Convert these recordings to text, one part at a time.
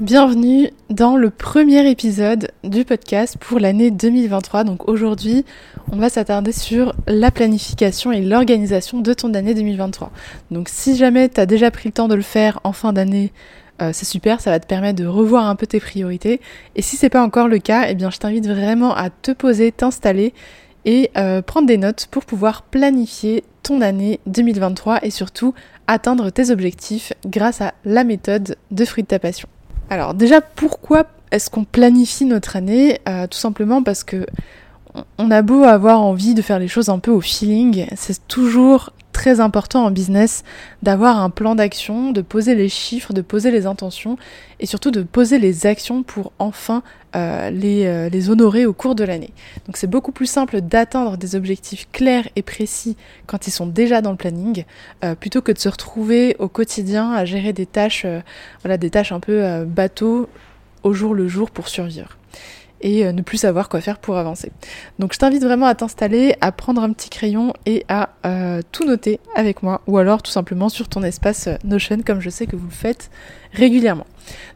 Bienvenue dans le premier épisode du podcast pour l'année 2023. Donc aujourd'hui, on va s'attarder sur la planification et l'organisation de ton année 2023. Donc si jamais tu as déjà pris le temps de le faire en fin d'année, euh, c'est super, ça va te permettre de revoir un peu tes priorités. Et si c'est pas encore le cas, eh bien je t'invite vraiment à te poser, t'installer et euh, prendre des notes pour pouvoir planifier ton année 2023 et surtout atteindre tes objectifs grâce à la méthode de fruit de ta passion. Alors déjà, pourquoi est-ce qu'on planifie notre année? Euh, Tout simplement parce que on a beau avoir envie de faire les choses un peu au feeling, c'est toujours très important en business d'avoir un plan d'action, de poser les chiffres, de poser les intentions et surtout de poser les actions pour enfin euh, les, euh, les, honorer au cours de l'année. Donc c'est beaucoup plus simple d'atteindre des objectifs clairs et précis quand ils sont déjà dans le planning, euh, plutôt que de se retrouver au quotidien à gérer des tâches, voilà, des tâches un peu bateau au jour le jour pour survivre et euh, ne plus savoir quoi faire pour avancer. Donc je t'invite vraiment à t'installer, à prendre un petit crayon et à euh, tout noter avec moi ou alors tout simplement sur ton espace euh, Notion comme je sais que vous le faites régulièrement.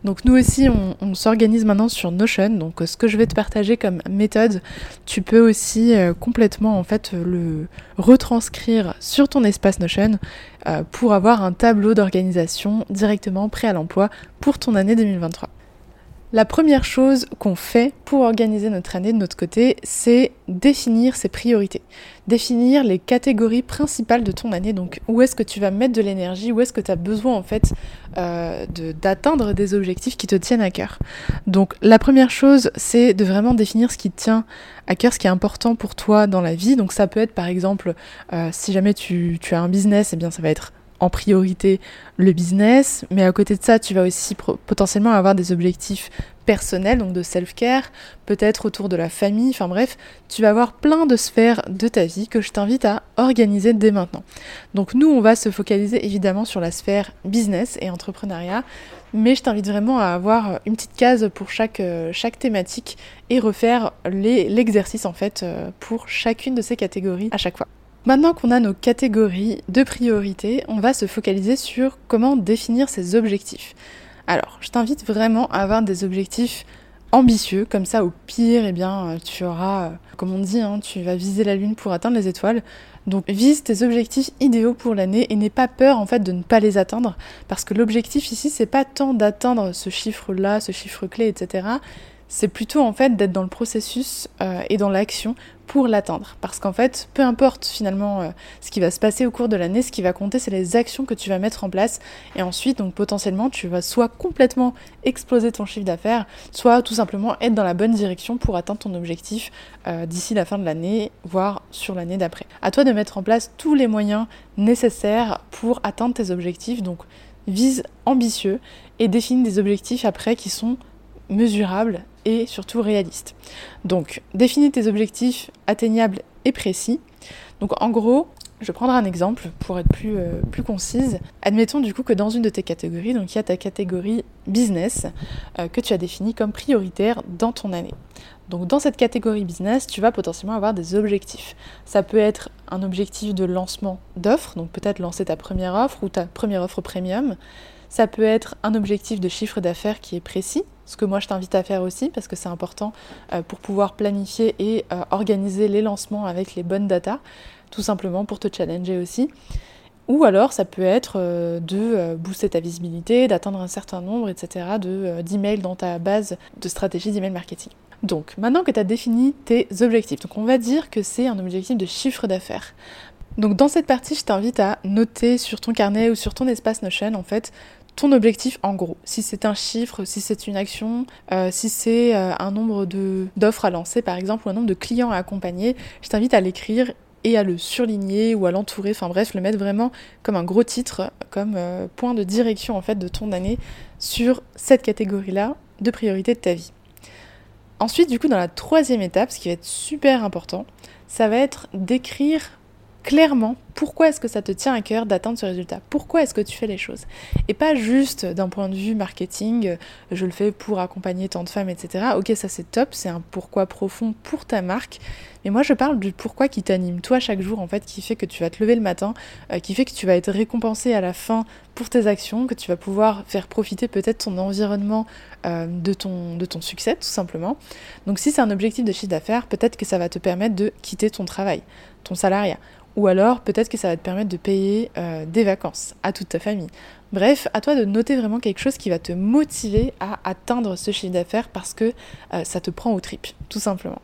Donc nous aussi on, s'organise maintenant sur Notion, donc ce que je vais te partager comme méthode, tu peux aussi complètement en fait le retranscrire sur ton espace Notion pour avoir un tableau d'organisation directement prêt à l'emploi pour ton année 2023. La première chose qu'on fait pour organiser notre année de notre côté, c'est définir ses priorités. Définir les catégories principales de ton année. Donc où est-ce que tu vas mettre de l'énergie, où est-ce que tu as besoin en fait euh, d'atteindre des objectifs qui te tiennent à cœur? Donc la première chose, c'est de vraiment définir ce qui te tient à cœur, ce qui est important pour toi dans la vie. Donc ça peut être par exemple, euh, si jamais tu, as un business, eh bien ça va être en priorité le business, mais à côté de ça, tu vas aussi potentiellement avoir des objectifs personnels, donc de self-care, peut-être autour de la famille, enfin bref, tu vas avoir plein de sphères de ta vie que je t'invite à organiser dès maintenant. Donc nous, on va se focaliser évidemment sur la sphère business et entrepreneuriat, mais je t'invite vraiment à avoir une petite case pour chaque, euh, chaque thématique et refaire l'exercice en fait euh, pour chacune de ces catégories à chaque fois. Maintenant qu'on a nos catégories de priorité, on va se focaliser sur comment définir ces objectifs. Alors, je t'invite vraiment à avoir des objectifs ambitieux, comme ça au pire, eh bien, euh, tu auras, euh, comme on dit, hein, tu vas viser la lune pour atteindre les étoiles. Donc vise tes objectifs idéaux pour l'année et n'aie pas peur en fait de ne pas les atteindre, parce que l'objectif ici c'est pas tant d'atteindre ce chiffre-là, ce chiffre clé, etc c'est plutôt en fait d'être dans le processus euh, et dans l'action pour l'atteindre. Parce qu'en fait, peu importe finalement euh, ce qui va se passer au cours de l'année, ce qui va compter, c'est les actions que tu vas mettre en place. Et ensuite, donc potentiellement, tu vas soit complètement exploser ton chiffre d'affaires, soit tout simplement être dans la bonne direction pour atteindre ton objectif euh, d'ici la fin de l'année, voire sur l'année d'après. À toi de mettre en place tous les moyens nécessaires pour atteindre tes objectifs. Donc, vise ambitieux et définis des objectifs après qui sont mesurables et surtout réaliste. Donc, définis tes objectifs atteignables et précis. Donc, en gros, je prendre un exemple pour être plus, euh, concise. Admettons du coup que dans une de tes catégories, donc il y a ta catégorie business euh, que tu as définie comme prioritaire dans ton année. Donc dans cette catégorie business, tu vas potentiellement avoir des objectifs. Ça peut être un objectif de lancement d'offres, donc peut-être lancer ta première offre ou ta première offre premium. Ça peut être un objectif de chiffre d'affaires qui est précis, ce que moi je t'invite à faire aussi parce que c'est important euh, pour pouvoir planifier et euh, organiser les lancements avec les bonnes datas, tout simplement pour te challenger aussi. Ou alors ça peut être euh, de booster ta visibilité, d'atteindre un certain nombre, etc., de, d'emails dans ta base de stratégie d'email marketing. Donc maintenant que tu as défini tes objectifs, donc on va dire que c'est un objectif de chiffre d'affaires. Donc dans cette partie, je t'invite à noter sur ton carnet ou sur ton espace Notion en fait objectif en gros. Si c'est un chiffre, si c'est une action, euh, si c'est un nombre d'offres à lancer par exemple ou un nombre de clients à accompagner, je t'invite à l'écrire et à le surligner ou à l'entourer, enfin bref, le mettre vraiment comme un gros titre, comme euh, point de direction en fait de ton année sur cette catégorie-là de priorité de ta vie. Ensuite, du coup, dans la troisième étape, ce qui va être super important, ça va être d'écrire clairement pourquoi est-ce que ça te tient à cœur d'atteindre ce résultat? Pourquoi est-ce que tu fais les choses? Et pas juste d'un point de vue marketing, je le fais pour accompagner tant de femmes, etc. Ok, ça c'est top, c'est un pourquoi profond pour ta marque. Mais moi je parle du pourquoi qui t'anime toi chaque jour, en fait, qui fait que tu vas te lever le matin, euh, qui fait que tu vas être récompensé à la fin pour tes actions, que tu vas pouvoir faire profiter peut-être ton environnement euh, de ton succès, tout simplement. Donc si c'est un objectif de chiffre d'affaires, peut-être que ça va te permettre de quitter ton travail, ton salariat ou alors peut-être que ça va te permettre de payer euh, des vacances à toute ta famille. Bref, à toi de noter vraiment quelque chose qui va te motiver à atteindre ce chiffre d'affaires parce que euh, ça te prend au trip, tout simplement.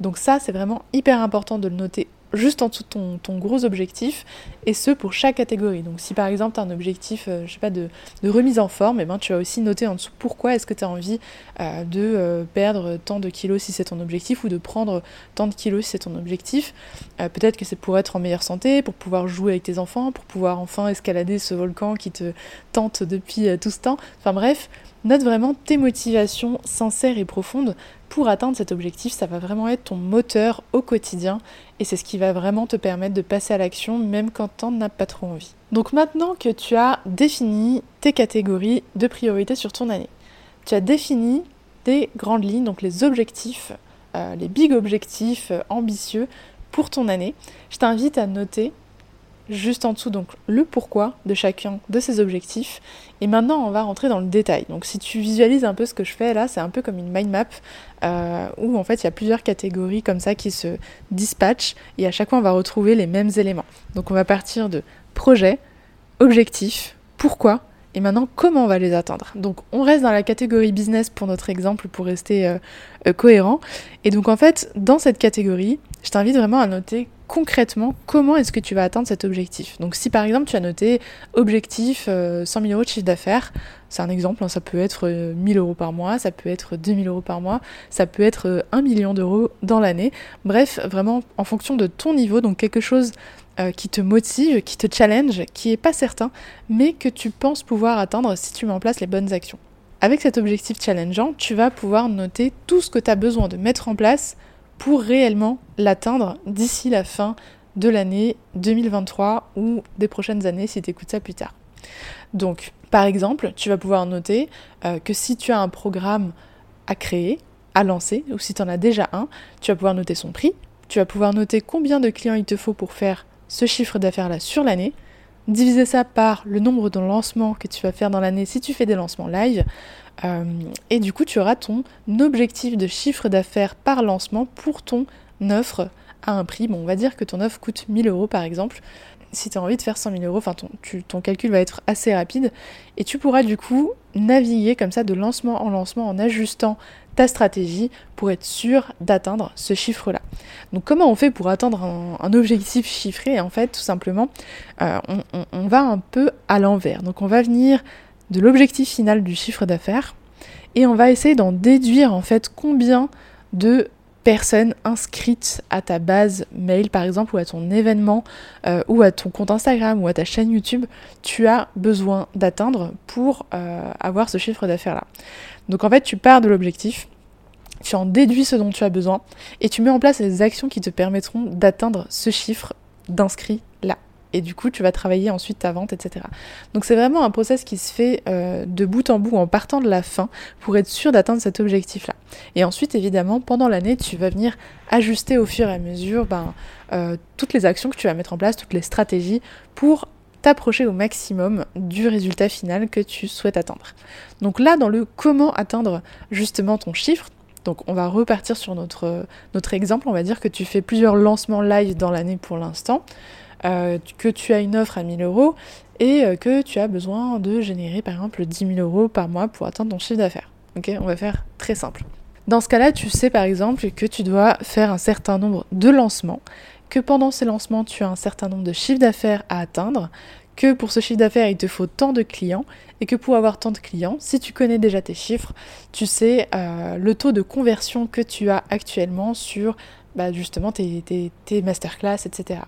Donc ça, c'est vraiment hyper important de le noter juste en dessous de ton, gros objectif, et ce pour chaque catégorie. Donc si par exemple tu as un objectif, euh, je sais pas, de, remise en forme, et eh ben, tu vas aussi noter en dessous pourquoi est-ce que tu as envie euh, de euh, perdre tant de kilos si c'est ton objectif, ou de prendre tant de kilos si c'est ton objectif. Peut-être que c'est pour être en meilleure santé, pour pouvoir jouer avec tes enfants, pour pouvoir enfin escalader ce volcan qui te tente depuis tout ce temps. Enfin bref, note vraiment tes motivations sincères et profondes pour atteindre cet objectif, ça va vraiment être ton moteur au quotidien et c'est ce qui va vraiment te permettre de passer à l'action même quand t'en as pas trop envie. Donc maintenant que tu as défini tes catégories de priorité sur ton année, tu as défini tes grandes lignes, donc les objectifs, euh, les big objectifs euh, ambitieux pour ton année, je t'invite à noter juste en dessous donc le pourquoi de chacun de ces objectifs. Et maintenant on va rentrer dans le détail. Donc si tu visualises un peu ce que je fais là, c'est un peu comme une mind map euh, où en fait il y a plusieurs catégories comme ça qui se dispatchent et à chaque fois on va retrouver les mêmes éléments. Donc on va partir de projet, objectif, pourquoi et maintenant comment on va les atteindre. Donc on reste dans la catégorie business pour notre exemple pour rester euh, euh, cohérent. Et donc en fait dans cette catégorie, je t'invite vraiment à noter concrètement comment est-ce que tu vas atteindre cet objectif. Donc si par exemple tu as noté objectif 100 euh, 000 euros de chiffre d'affaires, c'est un exemple, hein, ça peut être 1000 euh, euros par mois, ça peut être 2000 euros par mois, ça peut être 1 euh, million d'euros dans l'année. Bref, vraiment en fonction de ton niveau, donc quelque chose qui te motive, qui te challenge, qui est pas certain, mais que tu penses pouvoir atteindre si tu mets en place les bonnes actions. Avec cet objectif challengeant, tu vas pouvoir noter tout ce que tu as besoin de mettre en place pour réellement l'atteindre d'ici la fin de l'année 2023 ou des prochaines années si tu écoutes ça plus tard. Donc, par exemple, tu vas pouvoir noter euh, que si tu as un programme à créer, à lancer, ou si tu en as déjà un, tu vas pouvoir noter son prix, tu vas pouvoir noter combien de clients il te faut pour faire ce chiffre d'affaires-là sur l'année, diviser ça par le nombre de lancements que tu vas faire dans l'année si tu fais des lancements live, euh, et du coup, tu auras ton objectif de chiffre d'affaires par lancement pour ton offre à un prix. Bon, on va dire que ton offre coûte 1000 euros par exemple. Si tu as envie de faire 100 000 euros, enfin ton, ton calcul va être assez rapide et tu pourras du coup naviguer comme ça de lancement en lancement en ajustant ta stratégie pour être sûr d'atteindre ce chiffre-là. Donc comment on fait pour atteindre un, objectif chiffré En fait, tout simplement, euh, on, va un peu à l'envers. Donc on va venir de l'objectif final du chiffre d'affaires et on va essayer d'en déduire en fait combien de personnes inscrites à ta base mail par exemple ou à ton événement euh, ou à ton compte Instagram ou à ta chaîne YouTube tu as besoin d'atteindre pour euh, avoir ce chiffre d'affaires là. Donc en fait tu pars de l'objectif, tu en déduis ce dont tu as besoin et tu mets en place les actions qui te permettront d'atteindre ce chiffre d'inscrits là et du coup tu vas travailler ensuite ta vente, etc. Donc c'est vraiment un process qui se fait euh, de bout en bout en partant de la fin pour être sûr d'atteindre cet objectif-là. Et ensuite évidemment pendant l'année tu vas venir ajuster au fur et à mesure ben, euh, toutes les actions que tu vas mettre en place, toutes les stratégies pour t'approcher au maximum du résultat final que tu souhaites atteindre. Donc là dans le comment atteindre justement ton chiffre, donc on va repartir sur notre, notre exemple, on va dire que tu fais plusieurs lancements live dans l'année pour l'instant. Que tu as une offre à 1000 euros et que tu as besoin de générer par exemple 10 000 euros par mois pour atteindre ton chiffre d'affaires. Ok, on va faire très simple. Dans ce cas-là, tu sais par exemple que tu dois faire un certain nombre de lancements, que pendant ces lancements, tu as un certain nombre de chiffres d'affaires à atteindre, que pour ce chiffre d'affaires, il te faut tant de clients, et que pour avoir tant de clients, si tu connais déjà tes chiffres, tu sais euh, le taux de conversion que tu as actuellement sur bah, justement tes, tes masterclass, etc.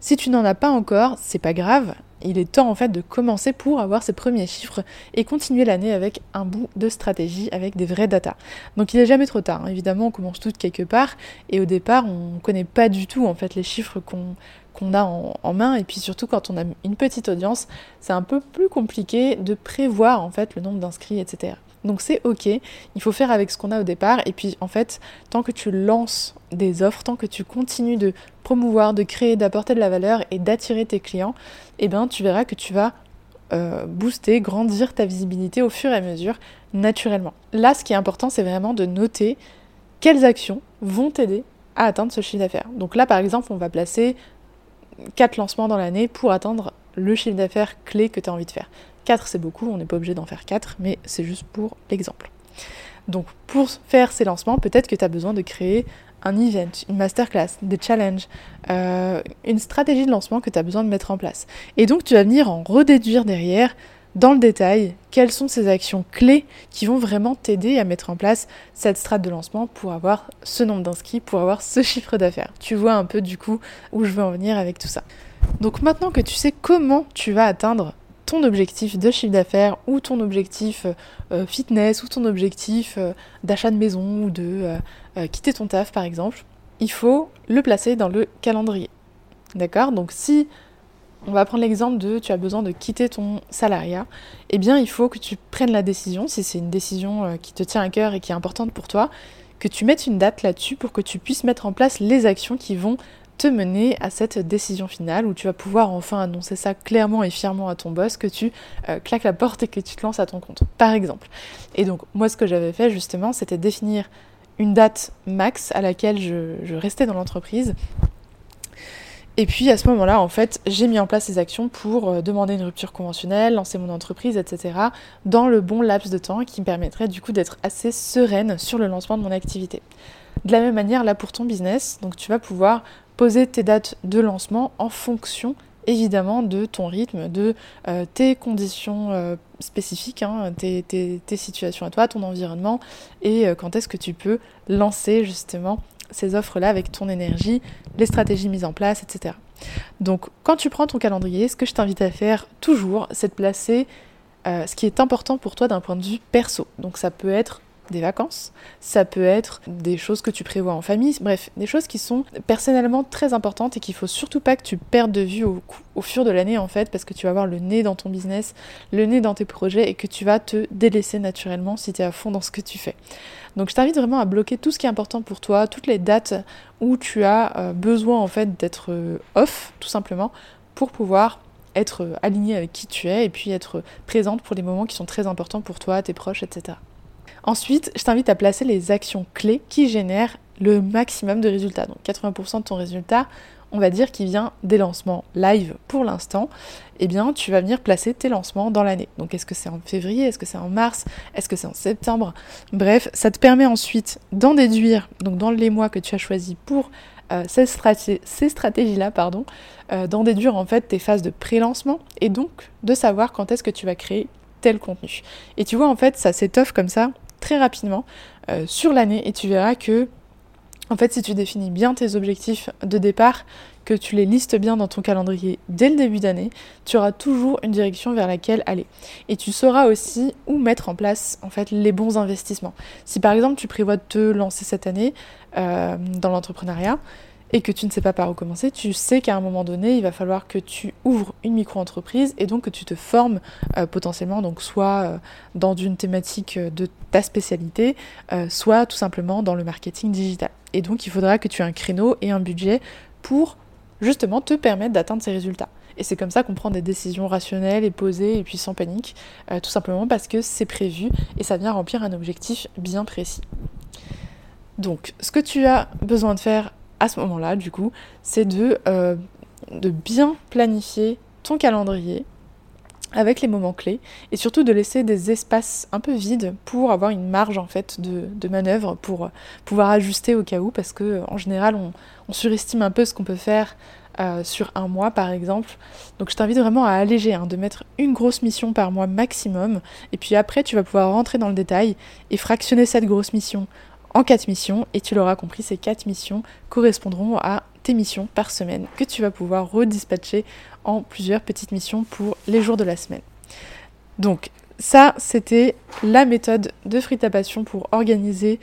Si tu n'en as pas encore, c'est pas grave, il est temps en fait de commencer pour avoir ses premiers chiffres et continuer l'année avec un bout de stratégie, avec des vraies datas. Donc il n'est jamais trop tard, hein. évidemment on commence toutes quelque part et au départ on ne connaît pas du tout en fait les chiffres qu'on a en, en, main et puis surtout quand on a une petite audience c'est un peu plus compliqué de prévoir en fait le nombre d'inscrits etc. Donc c'est ok, il faut faire avec ce qu'on a au départ et puis en fait tant que tu lances des offres, tant que tu continues de promouvoir, de créer, d'apporter de la valeur et d'attirer tes clients, eh bien tu verras que tu vas euh, booster, grandir ta visibilité au fur et à mesure naturellement. Là ce qui est important c'est vraiment de noter quelles actions vont t'aider à atteindre ce chiffre d'affaires. Donc là par exemple on va placer 4 lancements dans l'année pour atteindre le chiffre d'affaires clé que tu as envie de faire. 4 c'est beaucoup, on n'est pas obligé d'en faire 4, mais c'est juste pour l'exemple. Donc pour faire ces lancements, peut-être que tu as besoin de créer un event, une masterclass, des challenges, euh, une stratégie de lancement que tu as besoin de mettre en place. Et donc tu vas venir en redéduire derrière dans le détail quelles sont ces actions clés qui vont vraiment t'aider à mettre en place cette strate de lancement pour avoir ce nombre d'inscrits, pour avoir ce chiffre d'affaires. Tu vois un peu du coup où je veux en venir avec tout ça. Donc maintenant que tu sais comment tu vas atteindre ton objectif de chiffre d'affaires ou ton objectif euh, fitness ou ton objectif euh, d'achat de maison ou de euh, quitter ton taf par exemple, il faut le placer dans le calendrier. D'accord? Donc si on va prendre l'exemple de tu as besoin de quitter ton salariat, eh bien il faut que tu prennes la décision, si c'est une décision qui te tient à cœur et qui est importante pour toi, que tu mettes une date là-dessus pour que tu puisses mettre en place les actions qui vont te mener à cette décision finale où tu vas pouvoir enfin annoncer ça clairement et fièrement à ton boss que tu euh, claques la porte et que tu te lances à ton compte, par exemple. Et donc moi ce que j'avais fait justement c'était définir une date max à laquelle je, restais dans l'entreprise. Et puis à ce moment-là, en fait, j'ai mis en place ces actions pour euh, demander une rupture conventionnelle, lancer mon entreprise, etc. dans le bon laps de temps qui me permettrait du coup d'être assez sereine sur le lancement de mon activité. De la même manière, là pour ton business, donc tu vas pouvoir poser tes dates de lancement en fonction évidemment de ton rythme, de euh, tes conditions euh, spécifiques, hein, tes, situations à toi, ton environnement, et euh, quand est-ce que tu peux lancer justement ces offres-là avec ton énergie, les stratégies mises en place, etc. Donc quand tu prends ton calendrier, ce que je t'invite à faire toujours, c'est de placer ce qui est important pour toi d'un point de vue perso. Donc ça peut être des vacances, ça peut être des choses que tu prévois en famille, bref, des choses qui sont personnellement très importantes et qu'il faut surtout pas que tu perdes de vue au, au fur de l'année en fait, parce que tu vas avoir le nez dans ton business, le nez dans tes projets et que tu vas te délaisser naturellement si tu es à fond dans ce que tu fais. Donc je t'invite vraiment à bloquer tout ce qui est important pour toi, toutes les dates où tu as euh, besoin en fait d'être euh, off tout simplement pour pouvoir être euh, aligné avec qui tu es et puis être présente pour les moments qui sont très importants pour toi, tes proches, etc. Ensuite, je t'invite à placer les actions clés qui génèrent le maximum de résultats. Donc 80% de ton résultat, on va dire qu'il vient des lancements live pour l'instant, eh bien tu vas venir placer tes lancements dans l'année. Donc est-ce que c'est en février, est-ce que c'est en mars, est-ce que c'est en septembre? Bref, ça te permet ensuite d'en déduire, donc dans les mois que tu as choisis pour euh, ces, stratégies-là, pardon, euh, d'en déduire en fait tes phases de pré-lancement et donc de savoir quand est-ce que tu vas créer tel contenu. Et tu vois en fait ça s'étoffe comme ça très rapidement euh, sur l'année et tu verras que en fait si tu définis bien tes objectifs de départ, que tu les listes bien dans ton calendrier dès le début d'année, tu auras toujours une direction vers laquelle aller. Et tu sauras aussi où mettre en place en fait les bons investissements. Si par exemple tu prévois de te lancer cette année euh, dans l'entrepreneuriat, et que tu ne sais pas par où commencer, tu sais qu'à un moment donné, il va falloir que tu ouvres une micro-entreprise et donc que tu te formes euh, potentiellement, donc soit euh, dans une thématique de ta spécialité, euh, soit tout simplement dans le marketing digital. Et donc il faudra que tu aies un créneau et un budget pour justement te permettre d'atteindre ces résultats. Et c'est comme ça qu'on prend des décisions rationnelles et posées et puis sans panique, tout simplement parce que c'est prévu et ça vient remplir un objectif bien précis. Donc, ce que tu as besoin de faire à ce moment-là, du coup, c'est de euh, de bien planifier ton calendrier avec les moments clés et surtout de laisser des espaces un peu vides pour avoir une marge en fait de, manœuvre pour pouvoir ajuster au cas où parce que en général on, surestime un peu ce qu'on peut faire euh, sur un mois par exemple. Donc je t'invite vraiment à alléger, hein, de mettre une grosse mission par mois maximum et puis après tu vas pouvoir rentrer dans le détail et fractionner cette grosse mission en quatre missions et tu l'auras compris ces quatre missions correspondront à tes missions par semaine que tu vas pouvoir redispatcher en plusieurs petites missions pour les jours de la semaine. Donc ça, c'était la méthode de Free Ta Passion pour organiser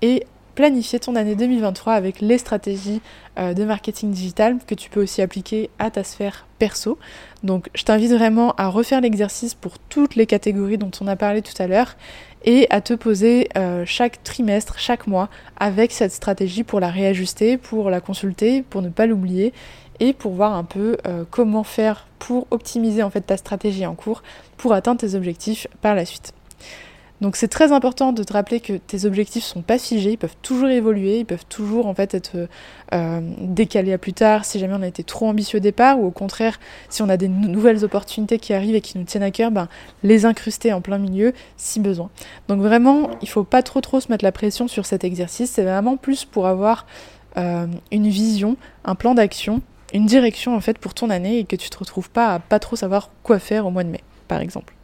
et planifier ton année 2023 avec les stratégies euh, de marketing digital que tu peux aussi appliquer à ta sphère perso. Donc je t'invite vraiment à refaire l'exercice pour toutes les catégories dont on a parlé tout à l'heure et à te poser euh, chaque trimestre, chaque mois avec cette stratégie pour la réajuster, pour la consulter, pour ne pas l'oublier et pour voir un peu euh, comment faire pour optimiser en fait ta stratégie en cours pour atteindre tes objectifs par la suite. Donc c'est très important de te rappeler que tes objectifs sont pas figés, ils peuvent toujours évoluer, ils peuvent toujours en fait être euh, décalés à plus tard si jamais on a été trop ambitieux au départ ou au contraire si on a des nouvelles opportunités qui arrivent et qui nous tiennent à cœur, ben, les incruster en plein milieu si besoin. Donc vraiment il faut pas trop trop se mettre la pression sur cet exercice, c'est vraiment plus pour avoir euh, une vision, un plan d'action, une direction en fait pour ton année et que tu te retrouves pas à pas trop savoir quoi faire au mois de mai par exemple.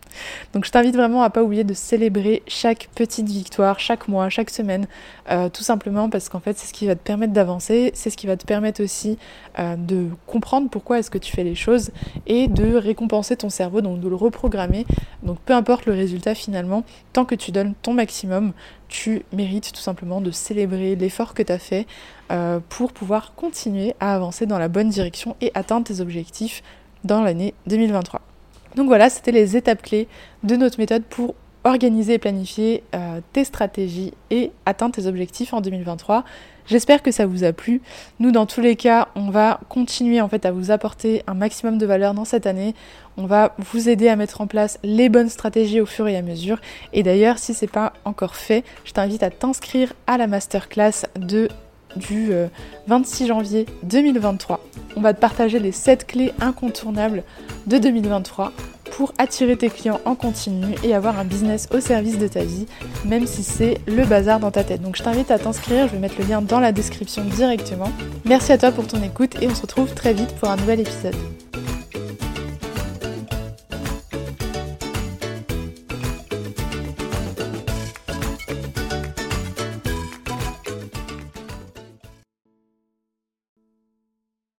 Donc je t'invite vraiment à pas oublier de célébrer chaque petite victoire, chaque mois, chaque semaine, euh, tout simplement parce qu'en fait c'est ce qui va te permettre d'avancer, c'est ce qui va te permettre aussi euh, de comprendre pourquoi est-ce que tu fais les choses et de récompenser ton cerveau, donc de le reprogrammer. Donc peu importe le résultat finalement, tant que tu donnes ton maximum, tu mérites tout simplement de célébrer l'effort que tu as fait euh, pour pouvoir continuer à avancer dans la bonne direction et atteindre tes objectifs dans l'année 2023. Donc voilà, c'était les étapes clés de notre méthode pour organiser et planifier euh, tes stratégies et atteindre tes objectifs en 2023. J'espère que ça vous a plu. Nous, dans tous les cas, on va continuer en fait à vous apporter un maximum de valeur dans cette année. On va vous aider à mettre en place les bonnes stratégies au fur et à mesure. Et d'ailleurs, si c'est pas encore fait, je t'invite à t'inscrire à la masterclass de du 26 euh, janvier 2023. On va te partager les 7 clés incontournables de 2023 pour attirer tes clients en continu et avoir un business au service de ta vie, même si c'est le bazar dans ta tête. Donc je t'invite à t'inscrire, je vais mettre le lien dans la description directement. Merci à toi pour ton écoute et on se retrouve très vite pour un nouvel épisode.